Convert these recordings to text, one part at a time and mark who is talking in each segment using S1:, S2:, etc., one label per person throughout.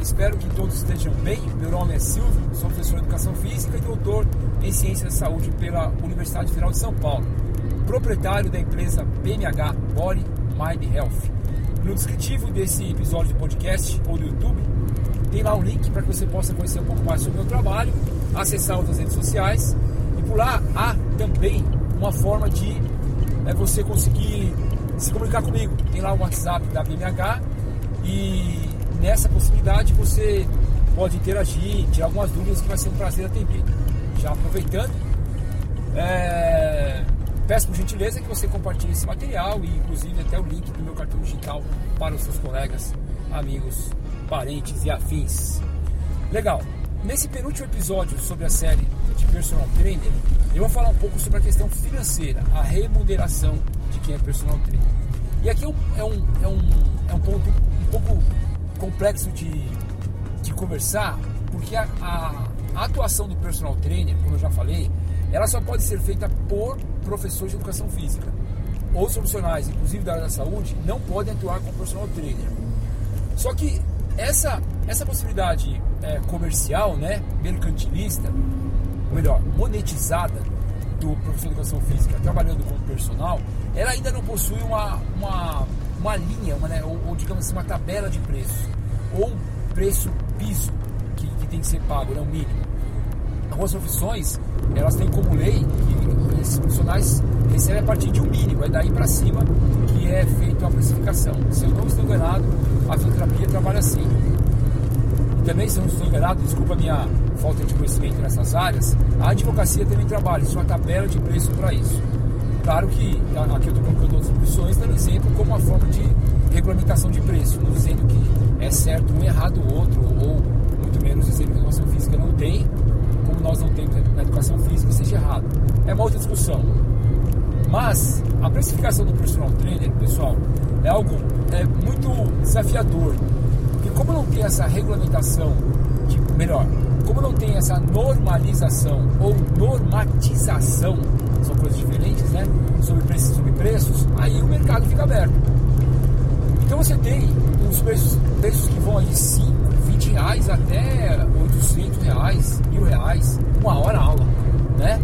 S1: espero que todos estejam bem. Meu nome é Silvio, sou professor de Educação Física e doutor em Ciência da Saúde pela Universidade Federal de São Paulo. Proprietário da empresa BMH Body Mind Health. No descritivo desse episódio de podcast ou do YouTube, tem lá um link para que você possa conhecer um pouco mais sobre o meu trabalho, acessar outras redes sociais e por lá há também uma forma de é, você conseguir se comunicar comigo. Tem lá o WhatsApp da BMH e nessa possibilidade você pode interagir, tirar algumas dúvidas que vai ser um prazer atender. Já aproveitando, é, peço por gentileza que você compartilhe esse material e inclusive até o link do meu cartão digital para os seus colegas, amigos, parentes e afins. Legal. Nesse penúltimo episódio sobre a série de personal trainer, eu vou falar um pouco sobre a questão financeira, a remuneração de quem é personal trainer. E aqui é um, é um, é um, é ponto complexo de, de conversar, porque a, a, a atuação do personal trainer, como eu já falei, ela só pode ser feita por professores de educação física. Os profissionais, inclusive da área da saúde, não podem atuar como personal trainer. Só que essa, essa possibilidade é, comercial, né, mercantilista, ou melhor, monetizada do professor de educação física trabalhando como personal, ela ainda não possui uma, uma, uma linha, uma, né, ou, ou, digamos assim, uma tabela de preço, ou preço piso que, que tem que ser pago, né, o mínimo. Algumas profissões, elas têm como lei que esses profissionais recebem a partir de um mínimo, é daí para cima que é feita a precificação. Se eu não estou enganado, a fisioterapia trabalha assim. Também, se eu não estou enganado, desculpa a minha falta de conhecimento nessas áreas, a advocacia também trabalha, existe uma tabela de preço para isso. Claro que aqui eu estou colocando outras profissões, dando exemplo regulamentação de preço, não dizendo que é certo um errado o outro, ou muito menos dizendo que a educação física não tem, como nós não temos na educação física, seja errado. É uma outra discussão. Mas a precificação do personal trainer, pessoal, é algo é, muito desafiador. Porque como não tem essa regulamentação, de, melhor, como não tem essa normalização ou normatização, são coisas diferentes, né? Sobre preços, sobre preços, aí o mercado fica aberto. Então você tem uns preços, que vão de 5, 20 reais até 800 reais, mil reais, uma hora aula, né?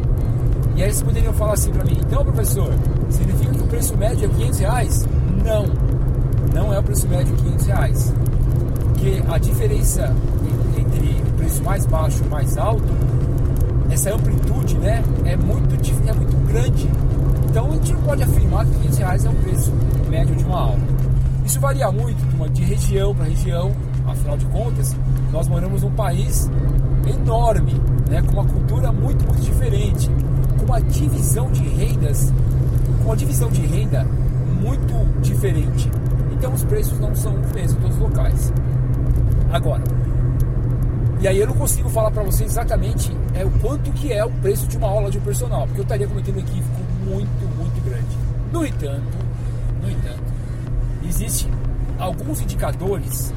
S1: E aí eles poderiam falar assim para mim, então professor, significa que o preço médio é 500 reais? Não, não é o preço médio 500 reais. Porque a diferença entre o preço mais baixo e mais alto, essa amplitude né, é, muito, é muito grande. Então a gente não pode afirmar que 500 reais é o preço médio de uma aula. Isso varia muito de região para região, afinal de contas, nós moramos num país enorme, né, com uma cultura muito, muito diferente uma divisão de rendas, com uma divisão de renda muito diferente. Então os preços não são os mesmos em todos os locais. Agora, e aí eu não consigo falar para você exatamente é, o quanto que é o preço de uma aula de um personal, porque eu estaria cometendo um equívoco muito, muito grande. No entanto, no entanto, existem alguns indicadores